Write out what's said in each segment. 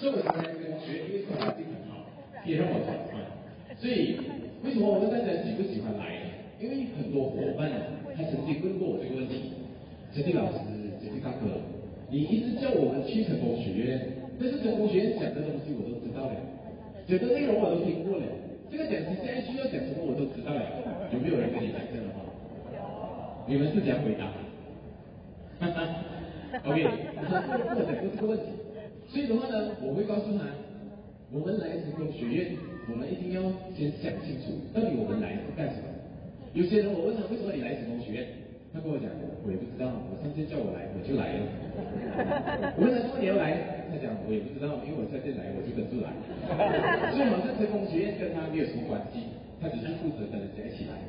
所以我才学，因为环境很好，也让我转换。所以为什么我们大家喜不喜欢来？因为很多伙伴他曾经问过我这个问题，陈静老师、陈西大哥，你一直叫我们去成功学院，但是成功学院讲的东西我都知道了，讲的内容我都听过了，这个讲师现在需要讲什么我都知道了，有没有人跟你讲这样的话？你们是怎样回答？OK，我讲过这个问题。所以的话呢，我会告诉他，我们来成功学院，我们一定要先想清楚，到底我们来是干什么。有些人我问他为什么你来成功学院，他跟我讲，我也不知道，我上次叫我来我就来了。我问他为什么你要来，他讲我也不知道，因为我上次来我就跟住来。所以好像成功学院跟他没有什么关系，他只是负责跟人家一起来。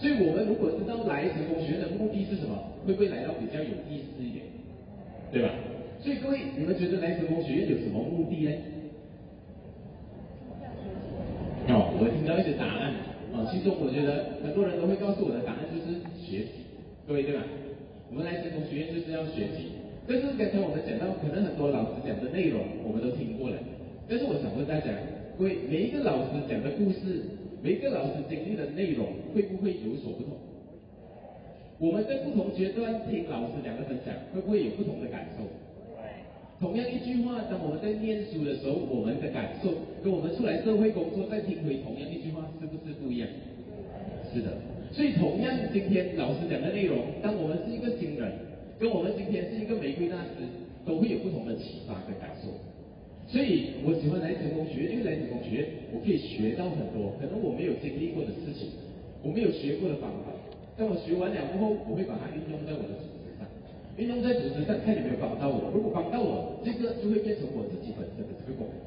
所以我们如果知道来成功学院的目的是什么，会不会来到比较有意思一点，对吧？所以各位，你们觉得来成功学院有什么目的呢？哦，我听到一些答案。啊，其实我觉得很多人都会告诉我的答案就是学习，各位对吧？我们来成功学院就是要学习。但是刚才我们讲到，可能很多老师讲的内容我们都听过了，但是我想问大家，各位每一个老师讲的故事，每一个老师经历的内容会不会有所不同？我们在不同阶段听老师讲的分享，会不会有不同的感受？同样一句话，当我们在念书的时候，我们的感受跟我们出来社会工作再听回同样一句话，是不是不一样？是的。所以同样今天老师讲的内容，当我们是一个新人，跟我们今天是一个玫瑰大师，都会有不同的启发跟感受。所以我喜欢来成功学，因为来成功学，我可以学到很多可能我没有经历过的事情，我没有学过的方法。当我学完了过后，我会把它运用在我的组织上。运用在组织上，看有没有帮到我。如果帮到我，这个就会变成我自己本身的这个功能。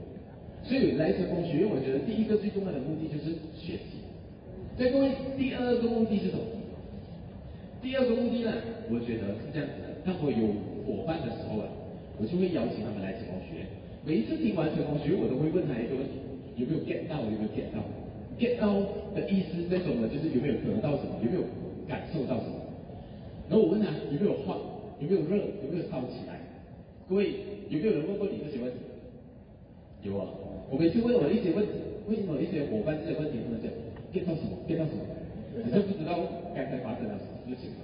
所以来成功学院，我觉得第一个最重要的目的就是学习。所以各位，第二个目的是什么？第二个目的呢？我觉得是这样子的。当我有伙伴的时候啊，我就会邀请他们来成功学院。每一次听完成功学，我都会问他一个问题：有没有 get 到？有没有 get 到？get 到的意思，这种呢，就是有没有得到什么？有没有感受到什么？然后我问他有没有画？有没有热？有没有烧起来？各位，有没有人问过你这些问题？有啊，我每次问我一些问题，为什么一些伙伴这些问题，他们讲 get 到什么？get 到什么？你都不知道刚才发生了什么事情。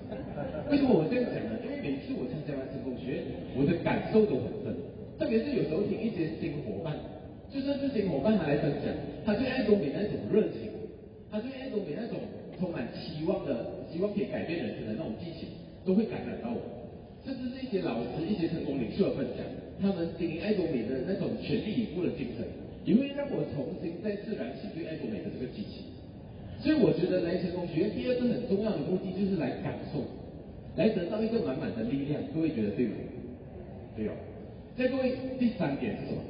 为什么我这样讲呢？因为每次我参加完成功学，我的感受都很深。特别是有时候听一些新伙伴，就算是新伙伴他来分享，他对爱多美那种热情，他对爱多美那种充满期望的、希望可以改变人生的那种激情，都会感染到我。甚至是一些老师、一些成功领袖的分享，他们经营爱多美的那种全力以赴的精神，也会让我重新再次燃起对爱多美的这个激情。所以我觉得来成功学院第二个很重要的目的就是来感受，来得到一个满满的力量。各位觉得对吗？对哦。再各位，第三点是什么？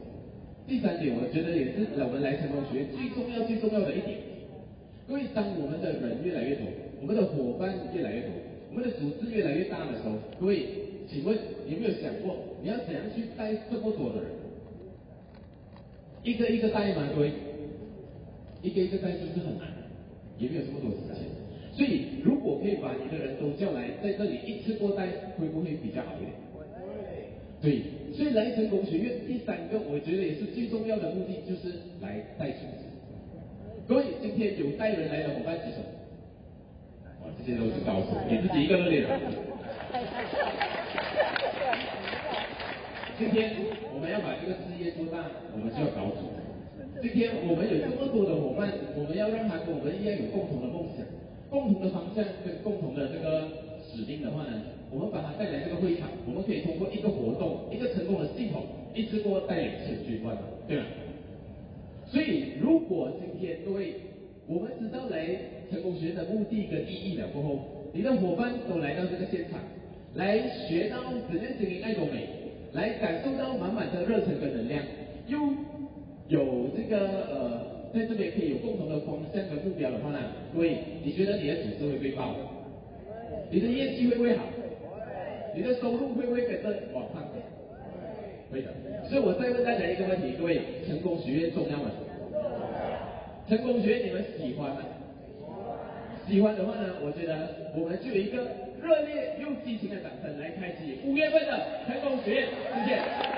第三点我觉得也是我们来成功学院最重要、最重要的一点。各位，当我们的人越来越多，我们的伙伴越来越多，我们的组织越来越大的时候，各位。请问有没有想过，你要怎样去带这么多的人？一个一个带吗？各位，一个一个带是不是很难？也没有这么多时间。所以如果可以把你的人都叫来，在这里一次过带，会不会比较好一点？对。所以来成功学院第三个，我觉得也是最重要的目的，就是来带组织。各位，今天有带人来的伙伴举手。哇，这些都是高手，你自己一个人练的。今天我们要把这个事业做大，我们就要搞组。今天我们有这么多的伙伴，我们要让他跟我们一样有共同的梦想、共同的方向跟共同的这个使命的话呢，我们把他带来这个会场，我们可以通过一个活动、一个成功的系统，一次过带领全军万马，对吧？所以如果今天各位我们知道来成功学院的目的跟意义了过后，你的伙伴都来到这个现场，来学到怎样经营爱多美。来感受到满满的热忱跟能量，又有这个呃，在这边可以有共同的方向和目标的话呢，各位，你觉得你的组织会不会爆？你的业绩会不会好？你的收入会不会跟着往上走？会的。所以我再问大家一个问题，各位，成功学院重要吗？成功学院你们喜欢吗？喜欢的话呢，我觉得我们就有一个。热烈又激情的掌声来开启五月份的成功学院，谢谢。